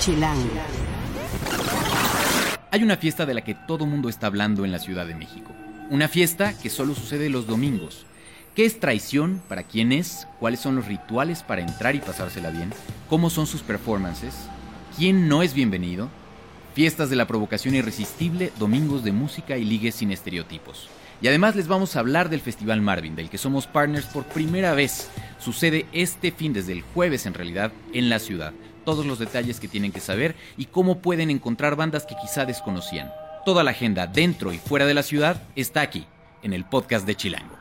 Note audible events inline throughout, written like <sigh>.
Chilango. Hay una fiesta de la que todo mundo está hablando en la Ciudad de México. Una fiesta que solo sucede los domingos. ¿Qué es traición? ¿Para quién es? ¿Cuáles son los rituales para entrar y pasársela bien? ¿Cómo son sus performances? ¿Quién no es bienvenido? Fiestas de la provocación irresistible, domingos de música y ligues sin estereotipos. Y además les vamos a hablar del Festival Marvin, del que somos partners por primera vez. Sucede este fin, desde el jueves en realidad, en la ciudad. Todos los detalles que tienen que saber y cómo pueden encontrar bandas que quizá desconocían. Toda la agenda dentro y fuera de la ciudad está aquí, en el podcast de Chilango.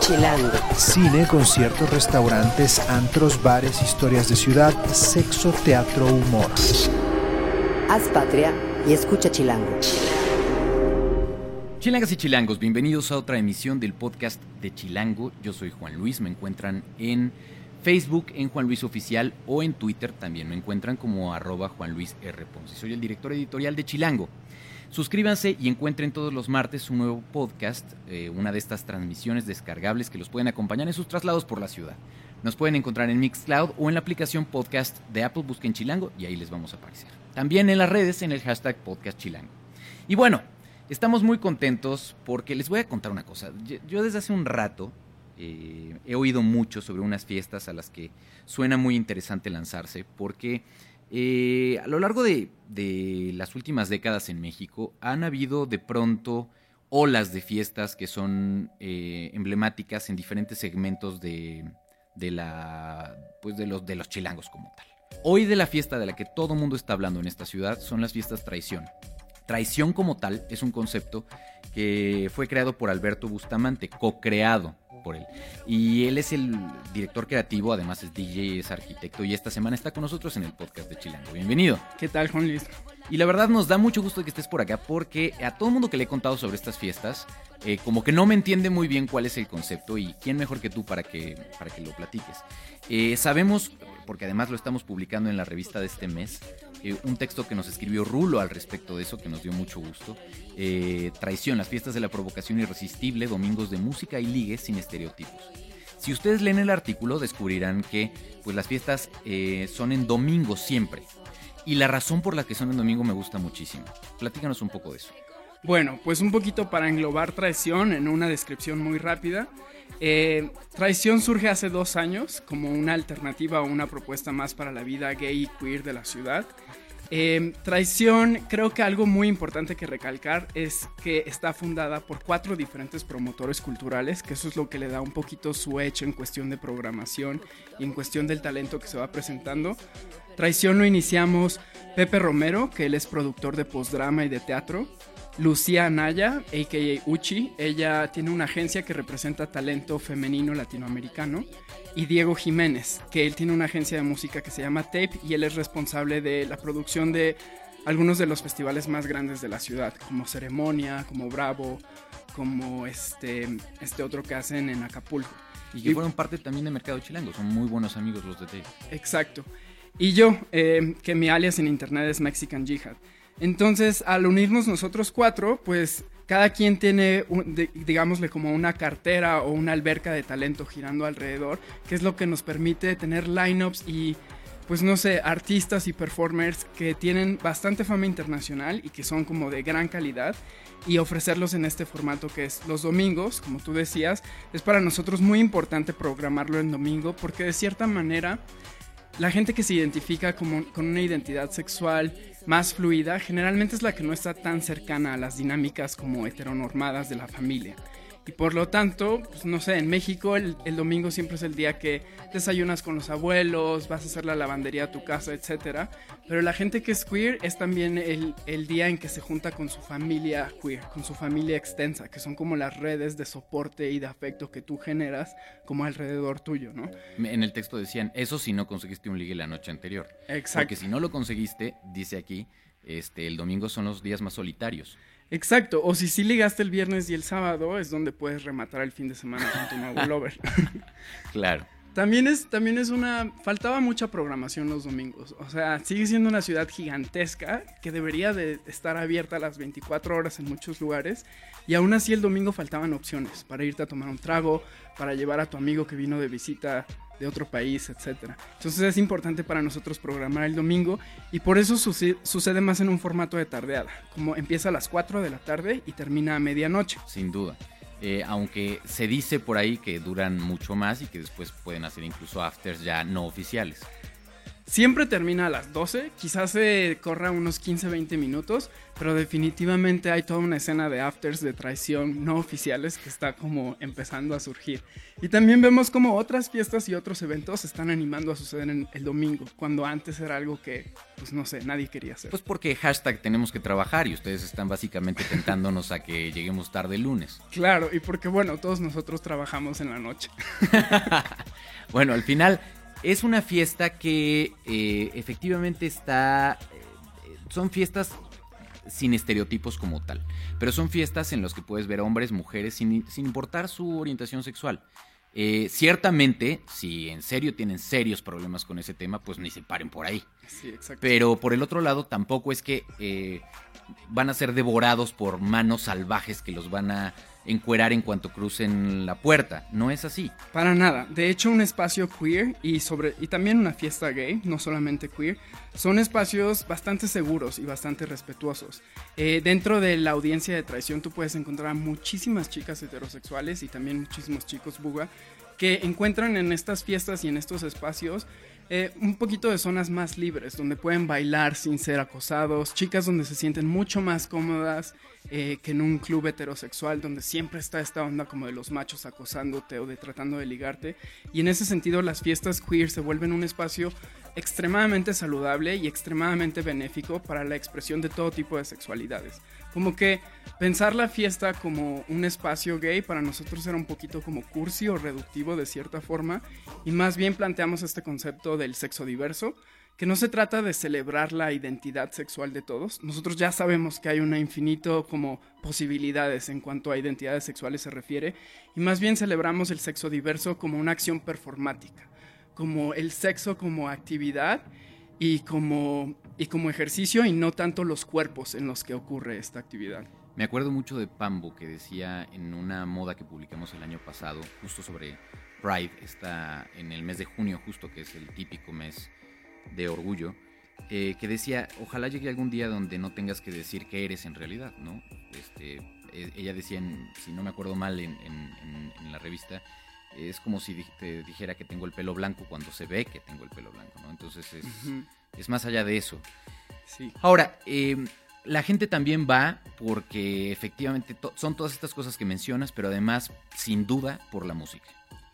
Chilango. Cine, conciertos, restaurantes, antros, bares, historias de ciudad, sexo, teatro, humor. Haz patria y escucha Chilango. Chilangas y chilangos, bienvenidos a otra emisión del podcast de Chilango. Yo soy Juan Luis, me encuentran en Facebook, en Juan Luis Oficial o en Twitter también me encuentran como arroba Juan Luis R. Ponce. Soy el director editorial de Chilango. Suscríbanse y encuentren todos los martes un nuevo podcast, eh, una de estas transmisiones descargables que los pueden acompañar en sus traslados por la ciudad. Nos pueden encontrar en Mixcloud o en la aplicación podcast de Apple, busquen Chilango y ahí les vamos a aparecer. También en las redes en el hashtag podcast Chilango. Y bueno, estamos muy contentos porque les voy a contar una cosa. Yo, desde hace un rato eh, he oído mucho sobre unas fiestas a las que suena muy interesante lanzarse porque eh, a lo largo de, las últimas décadas en México han habido de pronto olas de fiestas que son eh, emblemáticas en diferentes segmentos de, de, la, pues de, los, de los chilangos como tal. Hoy de la fiesta de la que todo mundo está hablando en esta ciudad son las fiestas traición. Traición como tal es un concepto que fue creado por Alberto Bustamante, co-creado por él. Y él es el director creativo, además es DJ, es arquitecto y esta semana está con nosotros en el podcast de Chilango. Bienvenido. ¿Qué tal, Juan Luis? Y la verdad nos da mucho gusto que estés por acá porque a todo el mundo que le he contado sobre estas fiestas, eh, como que no me entiende muy bien cuál es el concepto y quién mejor que tú para que, para que lo platiques. Eh, sabemos, porque además lo estamos publicando en la revista de este mes, eh, un texto que nos escribió Rulo al respecto de eso, que nos dio mucho gusto. Eh, traición, las fiestas de la provocación irresistible, domingos de música y ligues sin estereotipos. Si ustedes leen el artículo descubrirán que pues, las fiestas eh, son en domingo siempre. Y la razón por la que son en domingo me gusta muchísimo. Platícanos un poco de eso. Bueno, pues un poquito para englobar traición en una descripción muy rápida. Eh, traición surge hace dos años como una alternativa o una propuesta más para la vida gay y queer de la ciudad. Eh, traición, creo que algo muy importante que recalcar es que está fundada por cuatro diferentes promotores culturales, que eso es lo que le da un poquito su hecho en cuestión de programación y en cuestión del talento que se va presentando. Traición lo iniciamos Pepe Romero, que él es productor de postdrama y de teatro. Lucía Anaya, a.k.a. Uchi, ella tiene una agencia que representa talento femenino latinoamericano. Y Diego Jiménez, que él tiene una agencia de música que se llama Tape y él es responsable de la producción de algunos de los festivales más grandes de la ciudad, como Ceremonia, como Bravo, como este, este otro que hacen en Acapulco. Y que fueron parte también de Mercado Chilango, son muy buenos amigos los de Tape. Exacto. Y yo, eh, que mi alias en internet es Mexican Jihad. Entonces, al unirnos nosotros cuatro, pues cada quien tiene, un, de, digámosle, como una cartera o una alberca de talento girando alrededor, que es lo que nos permite tener lineups y, pues no sé, artistas y performers que tienen bastante fama internacional y que son como de gran calidad y ofrecerlos en este formato que es los domingos, como tú decías, es para nosotros muy importante programarlo en domingo porque de cierta manera la gente que se identifica como, con una identidad sexual más fluida generalmente es la que no está tan cercana a las dinámicas como heteronormadas de la familia. Y por lo tanto, pues, no sé, en México el, el, domingo siempre es el día que desayunas con los abuelos, vas a hacer la lavandería a tu casa, etc. Pero la gente que es queer es también el, el, día en que se junta con su familia queer, con su familia extensa, que son como las redes de soporte y de afecto que tú generas como alrededor tuyo, ¿no? En el texto decían, eso si no conseguiste un ligue la noche anterior. Exacto. Porque si no lo conseguiste, dice aquí, este, el domingo son los días más solitarios. Exacto, o si sí ligaste el viernes y el sábado, es donde puedes rematar el fin de semana con tu nuevo <laughs> lover. claro. También es, también es una... Faltaba mucha programación los domingos. O sea, sigue siendo una ciudad gigantesca que debería de estar abierta a las 24 horas en muchos lugares. Y aún así el domingo faltaban opciones para irte a tomar un trago, para llevar a tu amigo que vino de visita de otro país, etc. Entonces es importante para nosotros programar el domingo y por eso sucede, más en un formato de tardeada, como empieza a las 4 de la tarde y termina a medianoche. Sin duda. Eh, aunque se dice por ahí que duran mucho más y que después pueden hacer incluso afters ya no oficiales. Siempre termina a las 12, quizás se corra unos 15-20 minutos, pero definitivamente hay toda una escena de afters de traición no oficiales que está como empezando a surgir. Y también vemos como otras fiestas y otros eventos se están animando a suceder en el domingo, cuando antes era algo que, pues no sé, nadie quería hacer. Pues porque hashtag tenemos que trabajar y ustedes están básicamente tentándonos a que lleguemos tarde el lunes. Claro, y porque bueno, todos nosotros trabajamos en la noche. <laughs> bueno, al final es una fiesta que eh, efectivamente está... Eh, son fiestas sin estereotipos como tal, pero son fiestas en las que puedes ver hombres, mujeres, sin, importar su orientación sexual. Eh, ciertamente, si en serio tienen serios problemas con ese tema, pues ni se paren por ahí. Sí, exacto. Pero por el otro lado, tampoco es que van a ser devorados por manos salvajes que los van a encuerar en cuanto crucen la puerta. No es así. Para nada. De hecho, un espacio queer y, sobre, y también una fiesta gay, no solamente queer, son espacios bastante seguros y bastante respetuosos. Eh, dentro de la audiencia de traición tú puedes encontrar muchísimas chicas heterosexuales y también muchísimos chicos buga que encuentran en estas fiestas y en estos espacios eh, un poquito de zonas más libres, donde pueden bailar sin ser acosados, chicas donde se sienten mucho más cómodas eh, que en un club heterosexual, donde siempre está esta onda como de los machos acosándote o de tratando de ligarte. Y en ese sentido las fiestas queer se vuelven un espacio extremadamente saludable y extremadamente benéfico para la expresión de todo tipo de sexualidades. Como que pensar la fiesta como un espacio gay para nosotros era un poquito como cursi o reductivo de cierta forma y más bien planteamos este concepto del sexo diverso, que no se trata de celebrar la identidad sexual de todos. Nosotros ya sabemos que hay una infinito como posibilidades en cuanto a identidades sexuales se refiere y más bien celebramos el sexo diverso como una acción performática, como el sexo como actividad y como, y como ejercicio y no tanto los cuerpos en los que ocurre esta actividad. Me acuerdo mucho de Pambo que decía en una moda que publicamos el año pasado, justo sobre Pride, está en el mes de junio, justo que es el típico mes de orgullo, eh, que decía, ojalá llegue algún día donde no tengas que decir qué eres en realidad, ¿no? Este, e, ella decía, si no me acuerdo mal en, la revista, es como si te dijera que tengo el pelo blanco cuando se ve que tengo el pelo blanco, ¿no? Entonces es, es más allá de eso. Sí. Ahora, em, la gente también va porque efectivamente son todas estas cosas que mencionas, pero además, sin duda, por la música.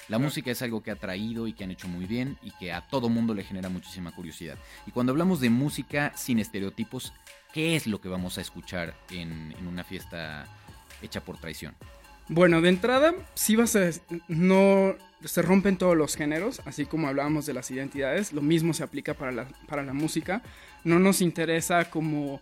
La música es algo que ha traído y que han hecho muy bien y que a todo mundo le genera muchísima curiosidad. Y cuando hablamos de música sin estereotipos, ¿qué es lo que vamos a escuchar en, en una fiesta hecha por traición? Bueno, de entrada, sí vas a, no se rompen todos los géneros, así como hablábamos de las identidades, lo mismo se aplica para la, para la música. No nos interesa como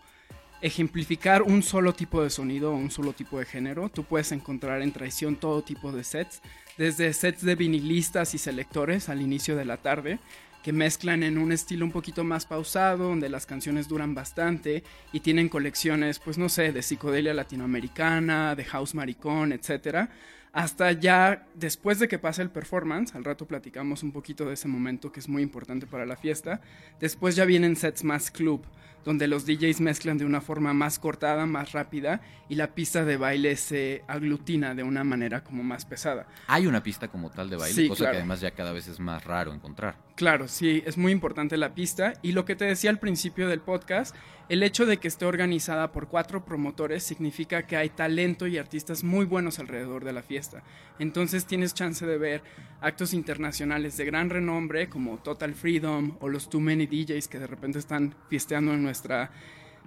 ejemplificar un solo tipo de sonido o un solo tipo de género. Tú puedes encontrar en Traición todo tipo de sets, desde sets de vinilistas y selectores al inicio de la tarde, que mezclan en un estilo un poquito más pausado, donde las canciones duran bastante y tienen colecciones, pues no sé, de psicodelia latinoamericana, de house maricón, etcétera, hasta ya después de que pase el performance, al rato platicamos un poquito de ese momento que es muy importante para la fiesta, después ya vienen sets más club, donde los DJs mezclan de una forma más cortada, más rápida y la pista de baile se aglutina de una manera como más pesada. Hay una pista como tal de baile, cosa que además ya cada vez es más raro encontrar. Claro, sí, es muy importante la pista y lo que te decía al principio del podcast, el hecho de que esté organizada por cuatro promotores significa que hay talento y artistas muy buenos alrededor de la fiesta. Entonces tienes chance de ver actos internacionales de gran renombre como Total Freedom o los Too Many DJs que de repente están fiesteando en nuestra,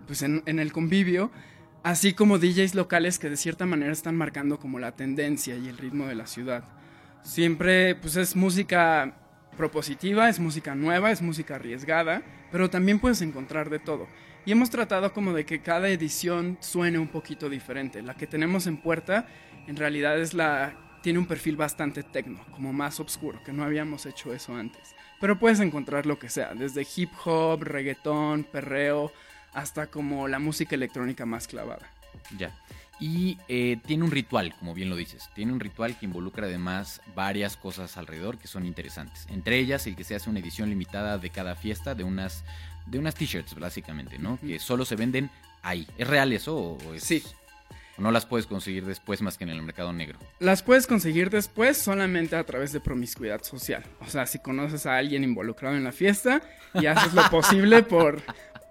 pues en, en el convivio, así como DJs locales que de cierta manera están marcando como la tendencia y el ritmo de la ciudad. Siempre pues es música propositiva, es música nueva, es música arriesgada, pero también puedes encontrar de todo. Y hemos tratado como de que cada edición suene un poquito diferente. La que tenemos en puerta en realidad es la tiene un perfil bastante tecno, como más oscuro, que no habíamos hecho eso antes. Pero puedes encontrar lo que sea, desde hip hop, reggaetón, perreo, hasta como la música electrónica más clavada. Ya. Y eh, tiene un ritual, como bien lo dices. Tiene un ritual que involucra además varias cosas alrededor que son interesantes. Entre ellas, el que se hace una edición limitada de cada fiesta de unas, de unas t-shirts, básicamente, ¿no? Que solo se venden ahí. ¿Es real eso o es, Sí. o no las puedes conseguir después más que en el mercado negro? Las puedes conseguir después solamente a través de promiscuidad social. O sea, si conoces a alguien involucrado en la fiesta y haces lo <laughs> posible por,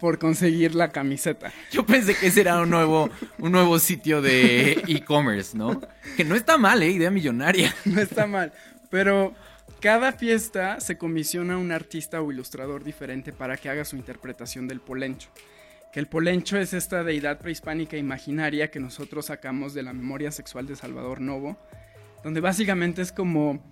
por conseguir la camiseta. Yo pensé que ese era un nuevo, un nuevo sitio de e-commerce, ¿no? Que no está mal, ¿eh? Idea millonaria. No está mal. Pero cada fiesta se comisiona a un artista o ilustrador diferente para que haga su interpretación del polencho. Que el polencho es esta deidad prehispánica imaginaria que nosotros sacamos de la memoria sexual de Salvador Novo, donde básicamente es como,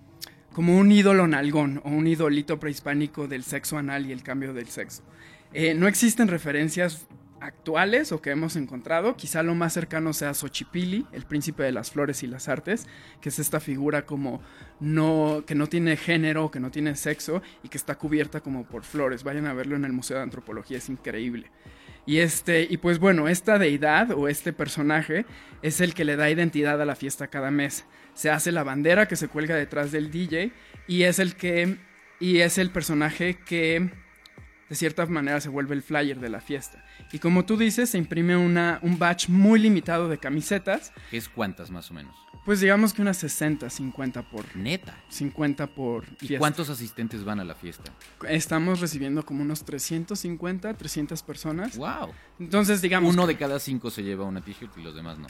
como un ídolo nalgón o un idolito prehispánico del sexo anal y el cambio del sexo. Eh, no existen referencias actuales o que hemos encontrado. Quizá lo más cercano sea Xochipilli, el príncipe de las flores y las artes, que es esta figura como no, que no tiene género, que no tiene sexo y que está cubierta como por flores. Vayan a verlo en el Museo de Antropología, es increíble. Y este, y pues bueno, esta deidad o este personaje es el que le da identidad a la fiesta cada mes. Se hace la bandera que se cuelga detrás del DJ y es el que y es el personaje que de cierta manera se vuelve el flyer de la fiesta. Y como tú dices, se imprime una, un batch muy limitado de camisetas, ¿Qué es cuántas más o menos? pues digamos que unas 60, 50 por Neta. 50 por ¿Y cuántos asistentes van a la fiesta? Estamos recibiendo como unos 350, 300 personas. ¡Wow! Entonces, digamos, Uno que de cada cinco se lleva una t-shirt y los demás no.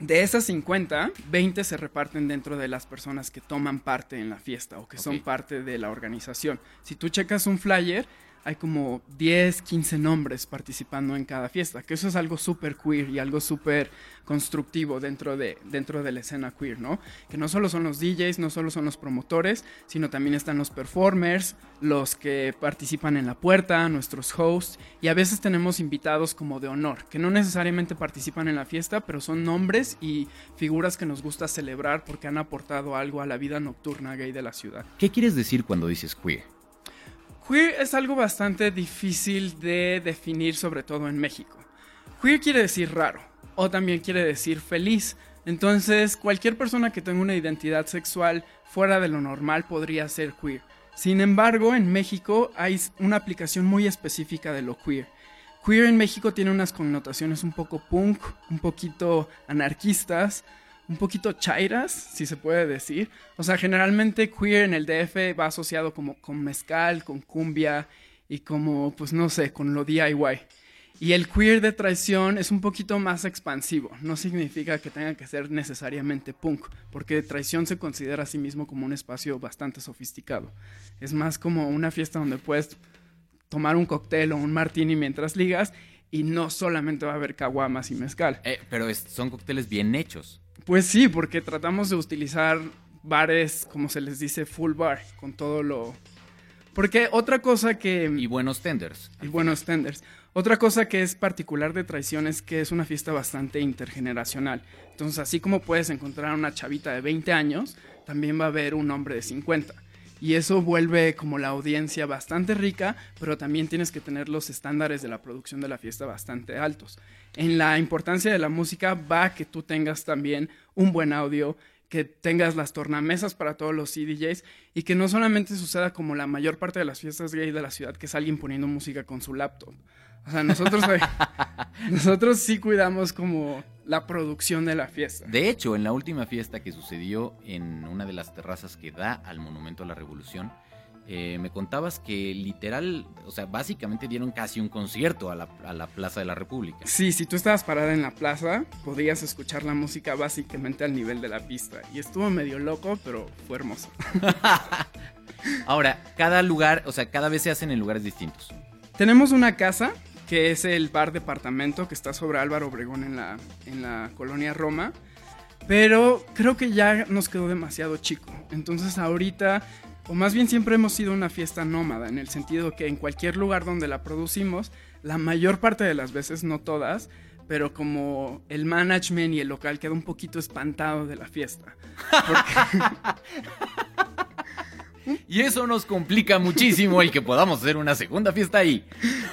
de esas 50, 20 se reparten dentro de las personas que toman parte en la fiesta o que son parte de la organización. Si tú checas un flyer, hay como 10, 15 nombres participando en cada fiesta, que eso es algo súper queer y algo súper constructivo dentro de, dentro de la escena queer, ¿no? Que no solo son los DJs, no solo son los promotores, sino también están los performers, los que participan en la puerta, nuestros hosts, y a veces tenemos invitados como de honor, que no necesariamente participan en la fiesta, pero son nombres y figuras que nos gusta celebrar porque han aportado algo a la vida nocturna gay de la ciudad. ¿Qué quieres decir cuando dices queer? Queer es algo bastante difícil de definir, sobre todo en México. Queer quiere decir raro, o también quiere decir feliz. Entonces, cualquier persona que tenga una identidad sexual fuera de lo normal podría ser queer. Sin embargo, en México hay una aplicación muy específica de lo queer. Queer en México tiene unas connotaciones un poco punk, un poquito anarquistas, un poquito chairas, si se puede decir. O sea, generalmente queer en el DF va asociado como con mezcal, con cumbia y como, pues no sé, con lo DIY. Y el queer de traición es un poquito más expansivo. No significa que tenga que ser necesariamente punk, porque traición se considera a sí mismo como un espacio bastante sofisticado. Es más como una fiesta donde puedes tomar un cóctel o un martini mientras ligas y no solamente va a haber caguamas y mezcal. Eh, pero son cócteles bien hechos. Pues sí, porque tratamos de utilizar bares, como se les dice, full bar, con todo lo... Porque otra cosa que... Y buenos tenders. y buenos tenders. Otra cosa que es particular de Traición es que es una fiesta bastante intergeneracional. Entonces, así como puedes encontrar una chavita de 20 años, también va a haber un hombre de 50. Y eso vuelve como la audiencia bastante rica, pero también tienes que tener los estándares de la producción de la fiesta bastante altos. En la importancia de la música va que tú tengas también un buen audio, que tengas las tornamesas para todos los CDJs y que no solamente suceda como la mayor parte de las fiestas gay de la ciudad, que es alguien poniendo música con su laptop. O sea, nosotros, <laughs> nosotros sí cuidamos como la producción de la fiesta. De hecho, en la última fiesta que sucedió en una de las terrazas que da al Monumento a la Revolución, eh, me contabas que literal, o sea, básicamente dieron casi un concierto a la, a la Plaza de la República. Sí, si tú estabas parada en la plaza, podías escuchar la música básicamente al nivel de la pista. Y estuvo medio loco, pero fue hermoso. <laughs> Ahora, cada lugar, o sea, cada vez se hacen en lugares distintos. Tenemos una casa que es el bar departamento que está sobre Álvaro Obregón en la, en la colonia Roma. Pero creo que ya nos quedó demasiado chico. Entonces ahorita, o más bien siempre hemos sido una fiesta nómada, en el sentido que en cualquier lugar donde la producimos, la mayor parte de las veces, no todas, pero como el management y el local queda un poquito espantado de la fiesta. Porque- <laughs> <laughs> Y eso nos complica muchísimo el que podamos hacer una segunda fiesta ahí.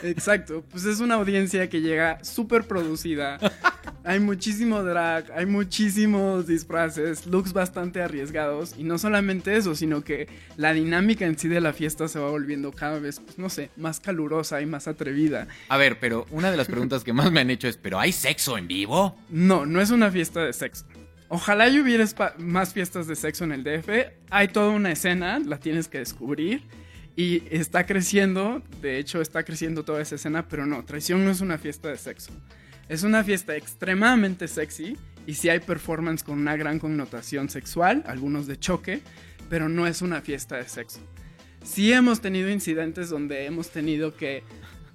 Exacto, pues es una audiencia que llega súper producida. <laughs> Hay muchísimo drag, hay muchísimos disfraces, looks bastante arriesgados. Y no solamente eso, sino que la dinámica en sí de la fiesta se va volviendo cada vez, pues no sé, más calurosa y más atrevida. A ver, pero una de las preguntas que más me han hecho es, ¿pero hay sexo en vivo? No, no es una fiesta de sexo. Ojalá y hubiera más fiestas de sexo en el DF. Hay toda una escena, la tienes que descubrir. Y está creciendo, de hecho está creciendo toda esa escena, pero no, Traición no es una fiesta de sexo. Es una fiesta extremadamente sexy y sí hay performance con una gran connotación sexual, algunos de choque, pero no es una fiesta de sexo. Sí hemos tenido incidentes donde hemos tenido que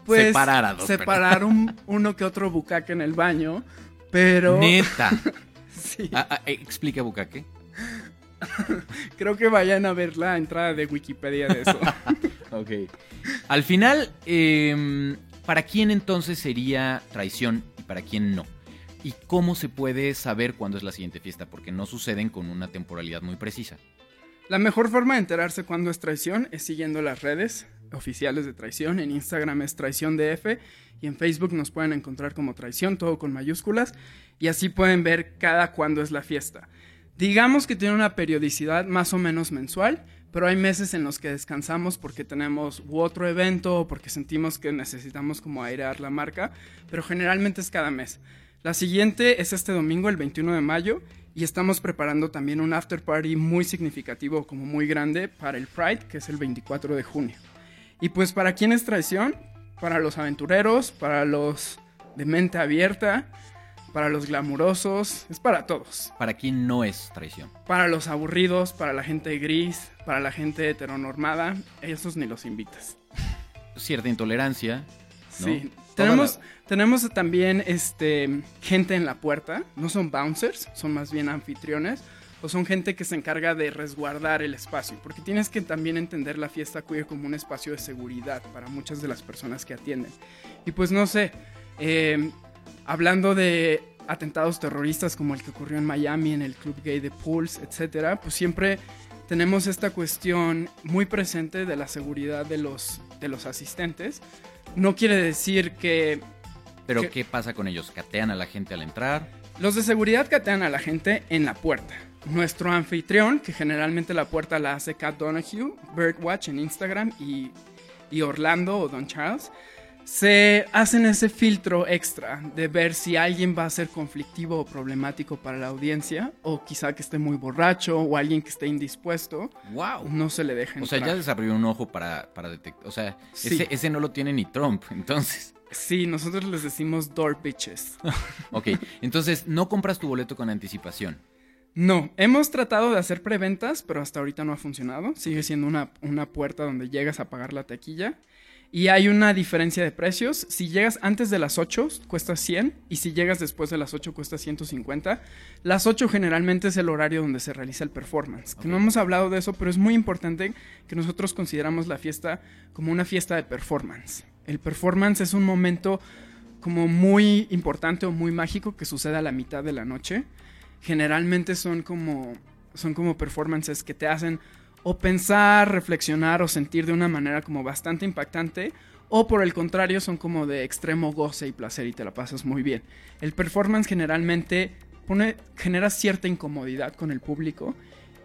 pues, Separar a dos separar un- uno que otro bucaque en el baño, pero Neta. <laughs> sí, Ah, ah, eh, explica, Bucaque. <laughs> creo que vayan a ver la entrada de Wikipedia de eso. <laughs> Ok. Al final, em, ¿para quién entonces sería traición y para quién no? ¿Y cómo se puede saber cuándo es la siguiente fiesta? Porque no suceden con una temporalidad muy precisa. La mejor forma de enterarse cuándo es traición es siguiendo las redes oficiales de traición. En Instagram es traición DF y en Facebook nos pueden encontrar como traición, todo con mayúsculas. Y así pueden ver cada cuándo es la fiesta. Digamos que tiene una periodicidad más o menos mensual, pero hay meses en los que descansamos porque tenemos u otro evento o porque sentimos que necesitamos como airear la marca, pero generalmente es cada mes. La siguiente es este domingo, el 21 de mayo, y estamos preparando también un after party muy significativo, como muy grande, para el Pride, que es el 24 de junio. Y pues, ¿para quién es traición? Para los aventureros, para los de mente abierta, para los glamurosos, es para todos. ¿Para quién no es traición? Para los aburridos, para la gente gris, para la gente heteronormada, esos ni los invitas. Cierta intolerancia. ¿no? Sí. Tenemos, la- tenemos también este, gente en la puerta. No son bouncers, son más bien anfitriones. O son gente que se encarga de resguardar el espacio. Porque tienes que también entender la fiesta queer como un espacio de seguridad para muchas de las personas que atienden. Y pues no sé, eh, hablando de atentados terroristas como el que ocurrió en Miami, en el club gay de Pulse, etcétera, pues siempre tenemos esta cuestión muy presente de la seguridad de los, de los asistentes. No quiere decir que Pero ¿Qué? ¿qué pasa con ellos? ¿Catean a la gente al entrar? los de seguridad catean a la gente en la puerta. Nuestro anfitrión, que generalmente la puerta la hace Kat Donahue, Birdwatch en Instagram y, y Orlando o Don Charles, se hacen ese filtro extra de ver si alguien va a ser conflictivo o problemático para la audiencia, o quizá que esté muy borracho o alguien que esté indispuesto, ¡Wow! no se le deja O sea, ya desarrolló un ojo para, para detectar. O sea, Sí. ese, ese no lo tiene ni Trump. <laughs> Entonces, Sí, nosotros les decimos door bitches. <laughs> ok. Entonces, no compras tu boleto con anticipación. No, hemos tratado de hacer preventas, pero hasta ahorita no ha funcionado. Sigue siendo una, una puerta donde llegas a pagar la taquilla. Y hay una diferencia de precios. Si llegas antes de las 8, cuesta 100. Y si llegas después de las 8, cuesta 150. Las 8 generalmente es el horario donde se realiza el performance. Que no hemos hablado de eso, pero es muy importante que nosotros consideramos la fiesta como una fiesta de performance. El performance es un momento como muy importante o muy mágico que sucede a la mitad de la noche generalmente son como, son como performances que te hacen o pensar, reflexionar o sentir de una manera como bastante impactante, o por el contrario son como de extremo goce y placer y te la pasas muy bien. El performance generalmente pone, genera cierta incomodidad con el público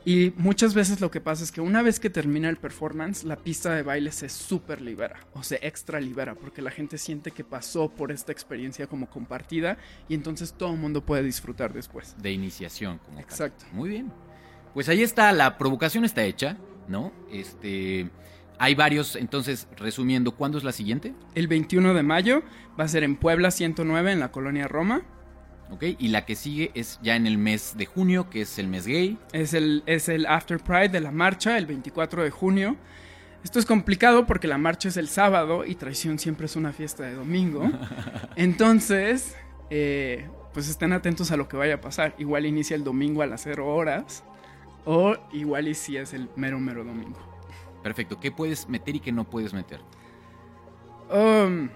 y muchas veces lo que pasa es que una vez que termina el performance, la pista de baile se super libera o se extra libera porque la gente siente que pasó por esta experiencia como compartida y entonces todo el mundo puede disfrutar después. De iniciación, como tal. Exacto. Muy bien. Pues ahí está, la provocación está hecha, ¿no? Este. Hay varios, entonces, resumiendo, ¿cuándo es la siguiente? El 21 de mayo va a ser en Puebla 109 en la colonia Roma. ¿Ok? Y la que sigue es ya en el mes de junio, que es el mes gay. Es el, es el After Pride de la marcha, el 24 de junio. Esto es complicado porque la marcha es el sábado y Traición siempre es una fiesta de domingo. <laughs> Entonces, eh, pues estén atentos a lo que vaya a pasar. Igual inicia el domingo a las 0 horas o igual y si es el mero, mero domingo. Perfecto. ¿Qué puedes meter y qué no puedes meter? Um,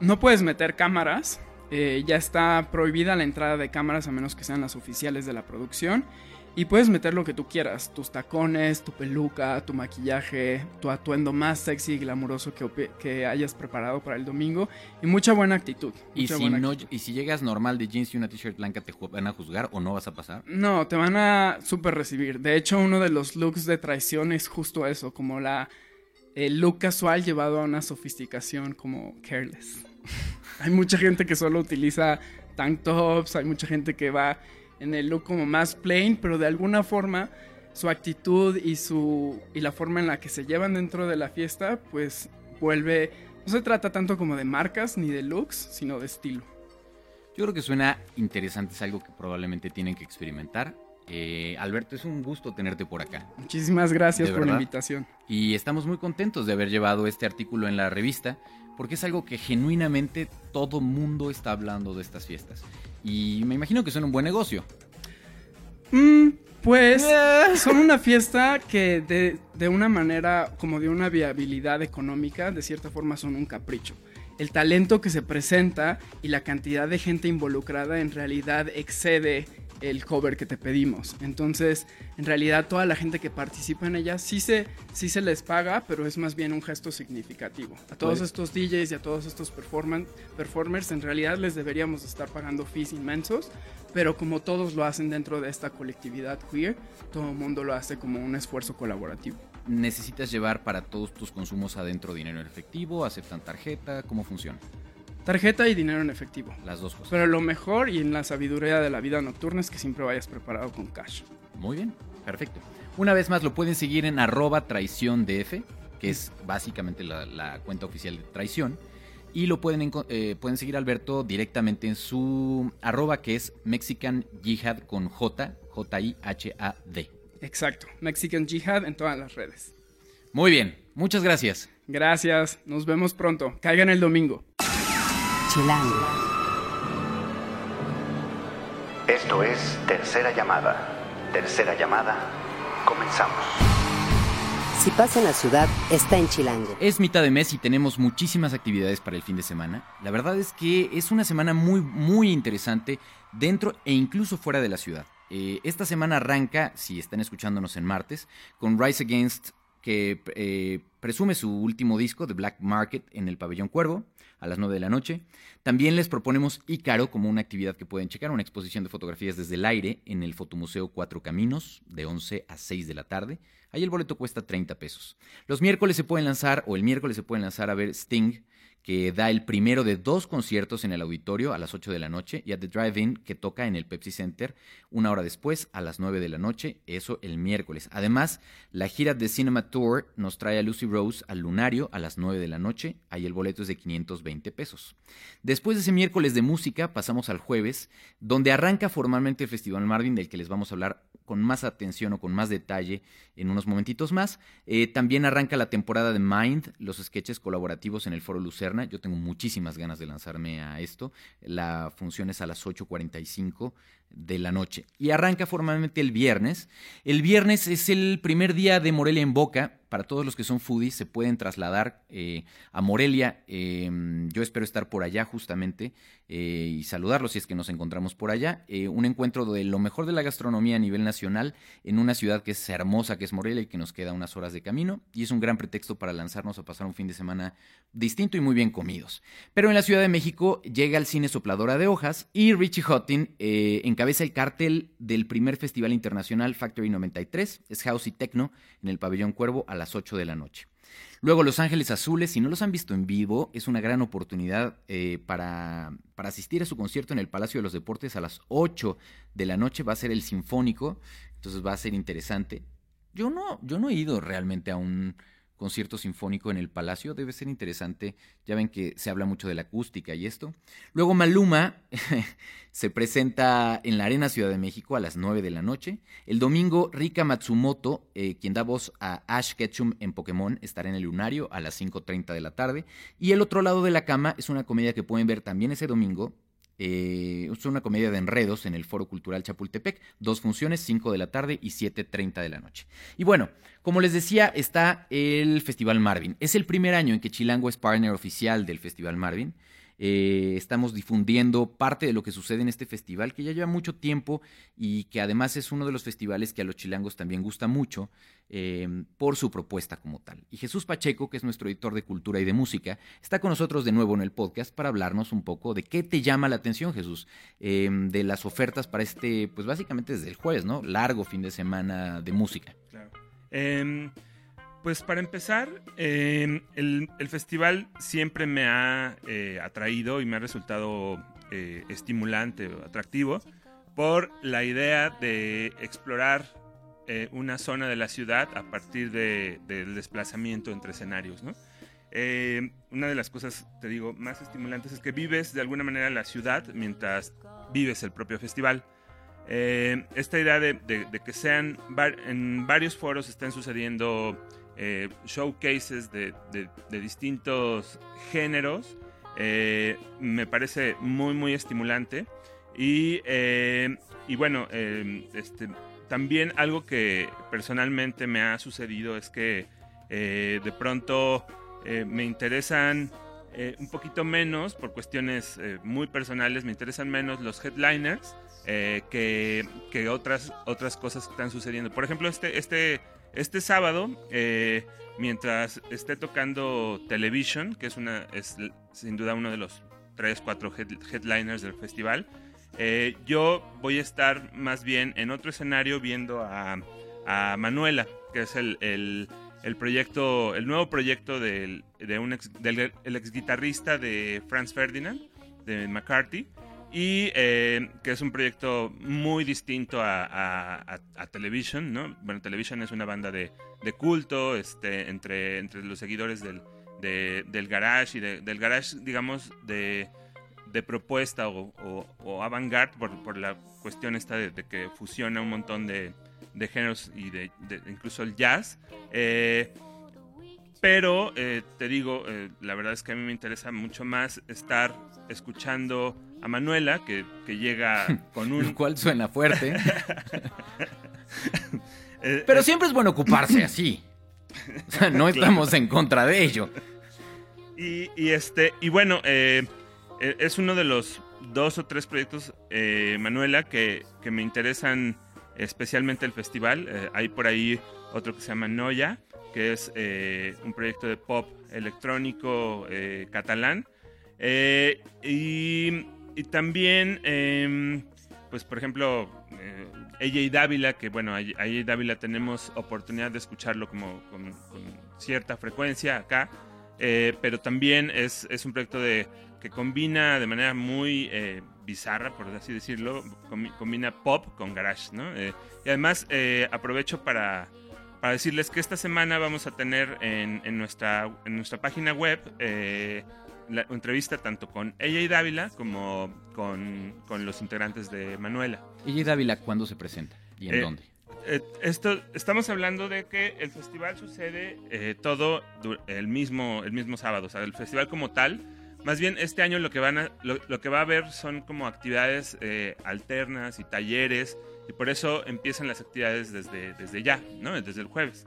no puedes meter cámaras. Eh, ya está prohibida la entrada de cámaras a menos que sean las oficiales de la producción. Y puedes meter lo que tú quieras, tus tacones, tu peluca, tu maquillaje, tu atuendo más sexy y glamuroso que, que hayas preparado para el domingo y mucha buena actitud. ¿Y, si no, ¿Y si llegas normal de jeans y una t-shirt blanca, te van a juzgar o no vas a pasar? No, te van a súper recibir. De hecho, uno de los looks de traición es justo eso, como la, el look casual llevado a una sofisticación como careless. <laughs> hay mucha gente que solo utiliza tank tops, hay mucha gente que va en el look como más plain, pero de alguna forma su actitud y su y la forma en la que se llevan dentro de la fiesta, pues vuelve no se trata tanto como de marcas ni de looks, sino de estilo. Yo creo que suena interesante, es algo que probablemente tienen que experimentar. Eh, Alberto, es un gusto tenerte por acá. Muchísimas gracias por la invitación. Y estamos muy contentos de haber llevado este artículo en la revista, porque es algo que genuinamente todo mundo está hablando de estas fiestas. Y me imagino que son un buen negocio. Mm, pues eh. son una fiesta que de, de una manera, como de una viabilidad económica, de cierta forma son un capricho el talento que se presenta y la cantidad de gente involucrada en realidad excede el cover que te pedimos. Entonces, en realidad toda la gente que participa en ella sí se, sí se les paga, pero es más bien un gesto significativo. A todos estos DJs y a todos estos performers en realidad les deberíamos estar pagando fees inmensos, pero como todos lo hacen dentro de esta colectividad queer, todo el mundo lo hace como un esfuerzo colaborativo. ¿Necesitas llevar para todos tus consumos adentro dinero en efectivo? ¿Aceptan tarjeta? ¿Cómo funciona? Tarjeta y dinero en efectivo. Las dos cosas. Pero lo mejor y en la sabiduría de la vida nocturna es que siempre vayas preparado con cash. Muy bien, perfecto. Una vez más lo pueden seguir en arroba traición que es básicamente la, cuenta oficial de traición. Y lo pueden, eh, pueden seguir a Alberto directamente en su arroba que es Mexican Jihad con J, J-I-H-A-D. Exacto, Mexican Jihad en todas las redes. Muy bien, muchas gracias. Gracias, nos vemos pronto. Caigan el domingo. Chilango. Esto es Tercera Llamada. Tercera Llamada, comenzamos. Si pasa en la ciudad, está en Chilango. Es mitad de mes y tenemos muchísimas actividades para el fin de semana. La verdad es que es una semana muy, muy interesante dentro e incluso fuera de la ciudad. Eh, esta semana arranca, si están escuchándonos en martes, con Rise Against, que eh, presume su último disco, The Black Market, en el Pabellón Cuervo a las 9 de la noche. También les proponemos Ícaro como una actividad que pueden checar, una exposición de fotografías desde el aire en el Fotomuseo Cuatro Caminos de 11 a 6 de la tarde. Ahí el boleto cuesta 30 pesos. Los miércoles se pueden lanzar, o el miércoles se pueden lanzar a ver Sting, que da el primero de dos conciertos en el auditorio a las 8 de la noche, y a The Drive-In, que toca en el Pepsi Center una hora después, a las 9 de la noche, eso el miércoles. Además, la gira de Cinema Tour nos trae a Lucy Rose al Lunario a las 9 de la noche, ahí el boleto es de 520 pesos. Después de ese miércoles de música, pasamos al jueves, donde arranca formalmente el Festival Marvin, del que les vamos a hablar con más atención o con más detalle en unos momentitos más. Eh, también arranca la temporada de Mind, los sketches colaborativos en el Foro Lucerna yo tengo muchísimas ganas de lanzarme a esto. La función es a las 8.45 de la noche. Y arranca formalmente el viernes. El viernes es el primer día de Morelia en Boca. Para todos los que son foodies se pueden trasladar eh, a Morelia. Em, yo espero estar por allá justamente eh, y saludarlos si es que nos encontramos por allá. Eh, un encuentro de lo mejor de la gastronomía a nivel nacional en una ciudad que es hermosa, que es Morelia y que nos queda unas horas de camino. Y es un gran pretexto para lanzarnos a pasar un fin de semana distinto y muy bien comidos. Pero en la Ciudad de México llega el cine Sopladora de Hojas y Richie Hutton en cabeza el cartel del primer Festival Internacional Factory 93, es House y Techno, en el Pabellón Cuervo a las 8 de la noche. Luego Los Ángeles Azules, si no los han visto en vivo, es una gran oportunidad eh, para, para, asistir a su concierto en el Palacio de los Deportes a las 8 de la noche. Va a ser el Sinfónico, entonces va a ser interesante. Yo no, yo no he ido realmente a un concierto sinfónico en el Palacio. Debe ser interesante. Ya ven que se habla mucho de la acústica y esto. Luego Maluma <laughs> se presenta en la Arena Ciudad de México a las 9 de la noche. El domingo, Rika Matsumoto, eh, quien da voz a Ash Ketchum en Pokémon, estará en el Lunario a las 5.30 de la tarde. Y El otro lado de la cama es una comedia que pueden ver también ese domingo eh, es una comedia de enredos en el Foro Cultural Chapultepec. Dos funciones, 5 de la tarde y 7.30 de la noche. Y bueno, como les decía, está el Festival Marvin. Es el primer año en que Chilango es partner oficial del Festival Marvin. Eh, estamos difundiendo parte de lo que sucede en este festival que ya lleva mucho tiempo y que además es uno de los festivales que a los chilangos también gusta mucho eh, por su propuesta como tal. Y Jesús Pacheco, que es nuestro editor de cultura y de música, está con nosotros de nuevo en el podcast para hablarnos un poco de qué te llama la atención, Jesús, eh, de las ofertas para este, pues básicamente desde el jueves, ¿no? Largo fin de semana de música. Claro. Em, pues para empezar, em, el, festival siempre me ha eh, atraído y me ha resultado eh, estimulante o atractivo por la idea de explorar eh, una zona de la ciudad a partir del desplazamiento entre escenarios. Em, una de las cosas, te digo, más estimulantes es que vives de alguna manera la ciudad mientras vives el propio festival. esta idea de, que sean en varios foros estén sucediendo eh, showcases de, distintos géneros. Eh, me parece muy, muy estimulante. Y, eh, bueno, este, también algo que personalmente me ha sucedido es que de pronto me interesan un poquito menos, por cuestiones muy personales, me interesan menos los headliners que, que, otras, otras cosas que están sucediendo. Por ejemplo, este, este este sábado, eh, mientras esté tocando Television, que es, una, es sin duda uno de los 3, 4 headliners del festival, eh, yo voy a estar más bien en otro escenario viendo a, Manuela, que es el, proyecto, el nuevo proyecto del, de un del ex guitarrista de Franz Ferdinand, de McCarthy y eh, que es un proyecto muy distinto a, Television, ¿no? Bueno, Television es una banda de, culto este, entre, entre los seguidores del, del garage y del garage, digamos, de, propuesta o, o, avant-garde por, la cuestión esta de, que fusiona un montón de, géneros y de, incluso el jazz. Eh, pero eh, te digo, la verdad es que a mí me interesa mucho más estar escuchando a Manuela, que, llega <laughs> con un... Lo cual suena fuerte. <laughs> Eh, Pero eh, siempre es bueno ocuparse <coughs> así. O sea, no estamos en contra de ello. Y, este, y bueno, eh, es uno de los dos o tres proyectos, Manuela, que, que, me interesan especialmente el festival. hay por ahí otro que se llama Noya, que es un proyecto de pop electrónico catalán. y y también, em, pues por ejemplo, eh, AJ Dávila, que bueno, AJ Dávila tenemos oportunidad de escucharlo como con, cierta frecuencia acá, eh, pero también es, es, un proyecto de, que combina de manera muy eh, bizarra, por así decirlo, combina pop con garage, ¿no? y además aprovecho para, para decirles que esta semana vamos a tener en, en nuestra, en nuestra página web la entrevista tanto con ella y Dávila como con, los integrantes de Manuela. ¿Ella y Dávila cuándo se presenta y en eh, dónde? Eh, esto, estamos hablando de que el festival sucede eh, todo el mismo, el mismo sábado, o sea, el festival como tal. Más bien este año lo que, van a, lo, que va a haber son como actividades alternas y talleres y por eso empiezan las actividades desde, desde ya, ¿no? desde el jueves.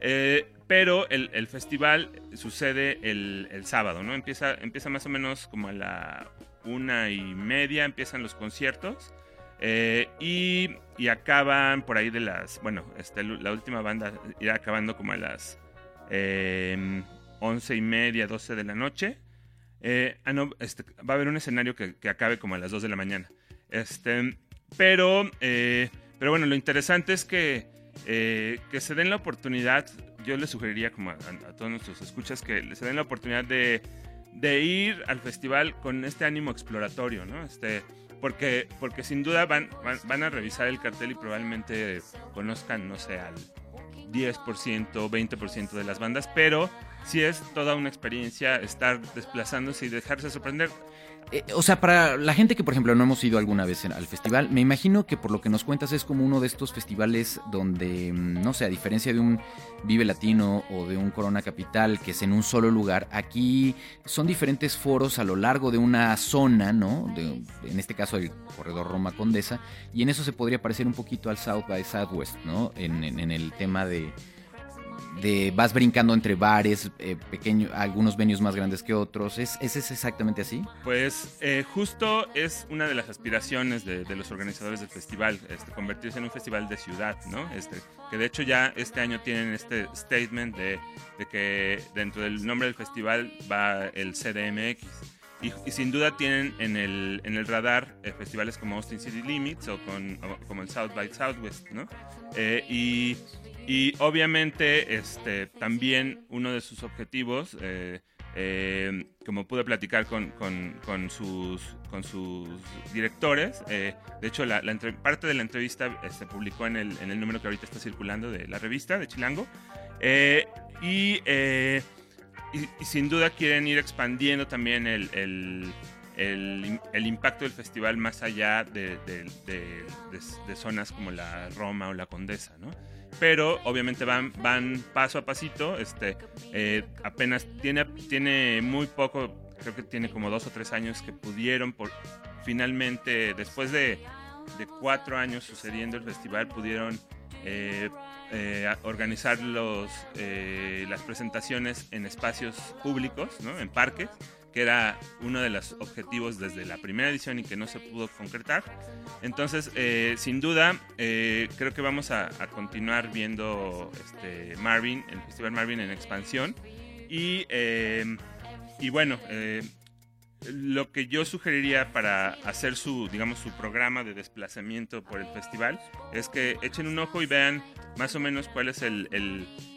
Eh, pero el, festival sucede el, sábado, ¿no? Empieza, empieza más o menos como a la una y media, empiezan los conciertos. Eh, y, acaban por ahí de las. Bueno, este, la última banda irá acabando como a las em, once y media, doce de la noche. Eh, ah, no, este, va a haber un escenario que, acabe como a las dos de la mañana. Este, pero, pero bueno, lo interesante es que eh, que se den la oportunidad, yo les sugeriría como a, todos nuestros escuchas que se den la oportunidad de, ir al festival con este ánimo exploratorio, ¿no? Este, porque, sin duda van, van, a revisar el cartel y probablemente conozcan, no sé, al 10%, 20% de las bandas, pero sí es toda una experiencia estar desplazándose y dejarse sorprender. Eh, o sea, para la gente que, por ejemplo, no hemos ido alguna vez al festival, me imagino que por lo que nos cuentas es como uno de estos festivales donde, mm, no sé, a diferencia de un Vive Latino o de un Corona Capital, que es en un solo lugar, aquí son diferentes foros a lo largo de una zona, ¿no? en este caso el corredor Roma Condesa, y en eso se podría parecer un poquito al South by Southwest, ¿no? en el tema de de vas brincando entre bares, eh, algunos venues más grandes que otros. ¿Es, ¿Es, exactamente así? Pues eh, justo es una de las aspiraciones de, los organizadores del festival, este, convertirse en un festival de ciudad, ¿no? Este, que de hecho ya este año tienen este statement de, de que dentro del nombre del festival va el CDMX. Y, sin duda tienen en el, en el radar eh, festivales como Austin City Limits o, con, como el South by Southwest, ¿no? y y obviamente, este, también uno de sus objetivos, eh, eh, como pude platicar con, con, sus, con sus directores, eh, de hecho, la, parte de la entrevista se publicó en el, en el número que ahorita está circulando de la revista de Chilango. Y, sin duda quieren ir expandiendo también el, el impacto del festival más allá de, de, zonas como la Roma o la Condesa, ¿no? Pero obviamente van, van paso a pasito. Este, eh, apenas tiene, tiene muy poco, creo que tiene como dos o tres años que pudieron, por, finalmente, después de, de cuatro años sucediendo el festival, pudieron eh, eh, organizar los, las presentaciones en espacios públicos, ¿no? en parques que era uno de los objetivos desde la primera edición y que no se pudo concretar. Entonces, eh, sin duda, eh, creo que vamos a, continuar viendo este Marvin, el Festival Marvin en expansión. Y, eh, y bueno, lo que yo sugeriría para hacer su, digamos, su programa de desplazamiento por el festival es que echen un ojo y vean más o menos cuál es el,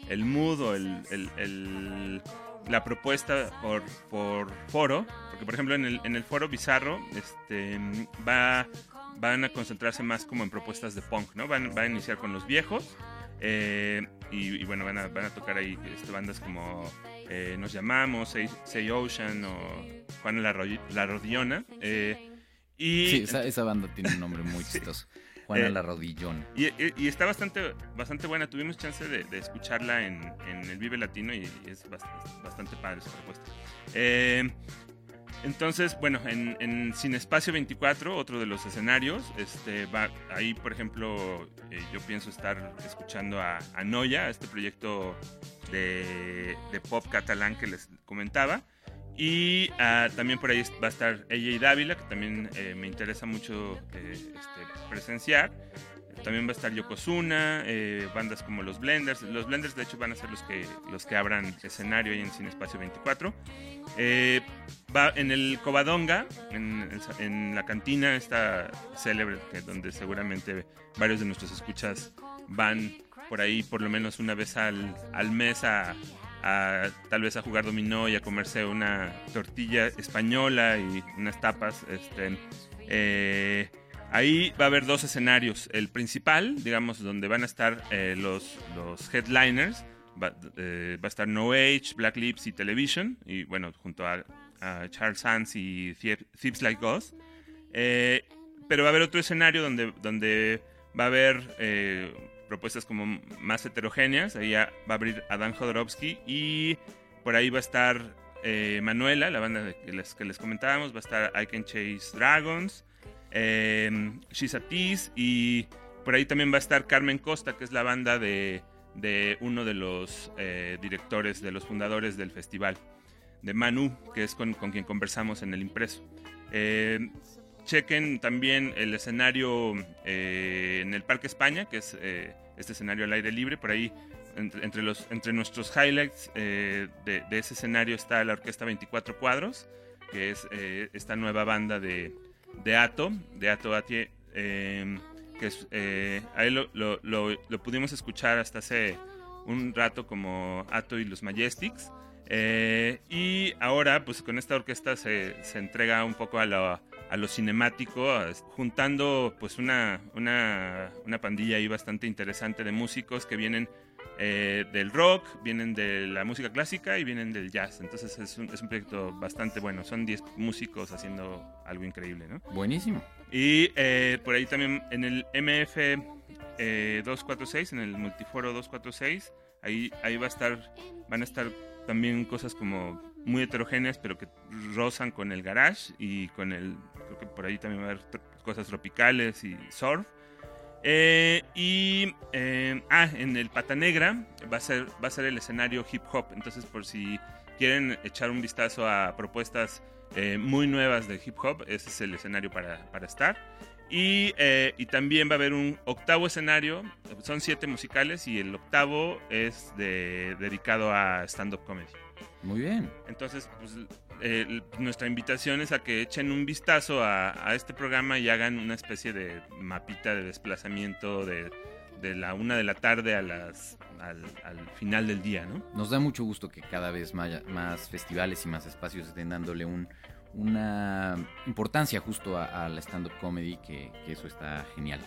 el, mood o el la propuesta por, por foro, porque por ejemplo en el, en el foro Bizarro este, va, van a concentrarse más como en propuestas de punk, ¿no? Van, van a iniciar con los viejos eh, y, bueno, van a, van a tocar ahí este, bandas como eh, Nos Llamamos, Say, Ocean o Juan La, la Rodiona. Eh, y, sí, esa, esa, banda tiene un nombre muy <laughs> chistoso. Juana eh, la Rodillón. Y, está bastante, bastante buena. Tuvimos chance de, escucharla en, el Vive Latino y, es bastante, padre esa propuesta. Eh, entonces, bueno, en, Sin Espacio 24, otro de los escenarios, este, va, ahí, por ejemplo, eh, yo pienso estar escuchando a, Noya, este proyecto de, de, pop catalán que les comentaba. Y ah, también por ahí va a estar ella y Dávila, que también eh, me interesa mucho eh, este, presenciar. También va a estar Yokozuna, eh, bandas como los Blenders. Los Blenders, de hecho, van a ser los que, los que abran escenario ahí en Cine Espacio 24. va en el Covadonga, en, en, la cantina, esta célebre, donde seguramente varios de nuestros escuchas van por ahí por lo menos una vez al, al mes a, tal vez a jugar dominó y a comerse una tortilla española y unas tapas. Este, eh, ahí va a haber dos escenarios. El principal, digamos, donde van a estar eh, los, headliners. Eh, va, a estar No Age, Black Lips y Television. Y bueno, junto a, Charles Sands y Thieves Like Us. pero va a haber otro escenario donde, donde va a haber propuestas como más heterogéneas. Ahí va a abrir Adán Jodorowsky y por ahí va a estar eh, Manuela, la banda que les, comentábamos. Va a estar I Can Chase Dragons, eh, She's a Tease y por ahí también va a estar Carmen Costa, que es la banda de, de uno de los eh, directores, de los fundadores del festival, de Manu, que es con, con quien conversamos en el impreso. Eh, chequen también el escenario en el Parque España, que es este escenario al aire libre. Por ahí, entre, los, entre nuestros highlights eh, de, ese escenario está la Orquesta 24 Cuadros, que es eh, esta nueva banda de, de Ato, de Ato Atie, em, que es, eh, ahí lo, lo, lo, pudimos escuchar hasta hace un rato como Ato y los Majestics. y ahora, pues con esta orquesta se, se entrega un poco a la a lo cinemático, juntando pues una, una, una, pandilla ahí bastante interesante de músicos que vienen eh, del rock, vienen de la música clásica y vienen del jazz. Entonces es un, es un proyecto bastante bueno. Son 10 músicos haciendo algo increíble, ¿no? Buenísimo. Y eh, por ahí también en el MF 246, eh, en el Multiforo 246, ahí, ahí va a estar, van a estar también cosas como muy heterogéneas, pero que rozan con el garage y con el creo que por ahí también va a haber cosas tropicales y surf. Eh, y eh, ah, en el Pata Negra va a ser va a ser el escenario hip hop. Entonces, por si quieren echar un vistazo a propuestas eh, muy nuevas de hip hop, ese es el escenario para, para estar. Y, y también va a haber un octavo escenario, son siete musicales y el octavo es de, dedicado a stand-up comedy. Muy bien. Entonces, pues, eh, nuestra invitación es a que echen un vistazo a, a este programa y hagan una especie de mapita de desplazamiento de, de la una de la tarde a las, al, al final del día, ¿no? Nos da mucho gusto que cada vez maya- más, festivales y más espacios estén dándole un, una importancia justo a, a la stand-up comedy, que, que eso está genial.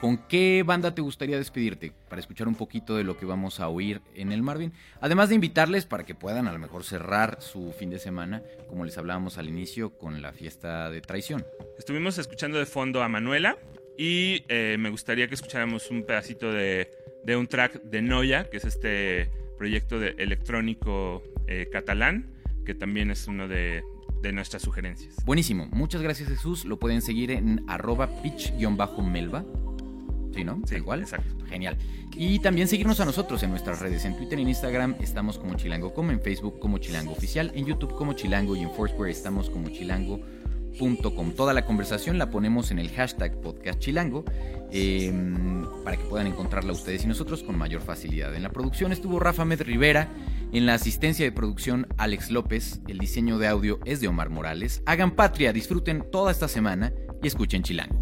¿Con qué banda te gustaría despedirte para escuchar un poquito de lo que vamos a oír en el Marvin? Además de invitarles para que puedan a lo mejor cerrar su fin de semana, como les hablábamos al inicio, con la fiesta de traición. Estuvimos escuchando de fondo a Manuela y eh, me gustaría que escucháramos un pedacito de, de un track de Noia, que es este proyecto de electrónico eh, catalán, que también es uno de, de nuestras sugerencias. Buenísimo, muchas gracias Jesús. Lo pueden seguir en arroba pitch-melva. Sí, ¿no? Sí, cual. exacto. Genial. Y también seguirnos a nosotros en nuestras redes. En Twitter y en Instagram estamos como chilango.com, en Facebook como chilango oficial, en YouTube como chilango y en Foursquare estamos como chilango.com. Toda la conversación la ponemos en el hashtag podcast chilango eh, para que puedan encontrarla ustedes y nosotros con mayor facilidad. En la producción estuvo Rafa Med Rivera. En la asistencia de producción, Alex López. El diseño de audio es de Omar Morales. Hagan patria, disfruten toda esta semana y escuchen Chilango.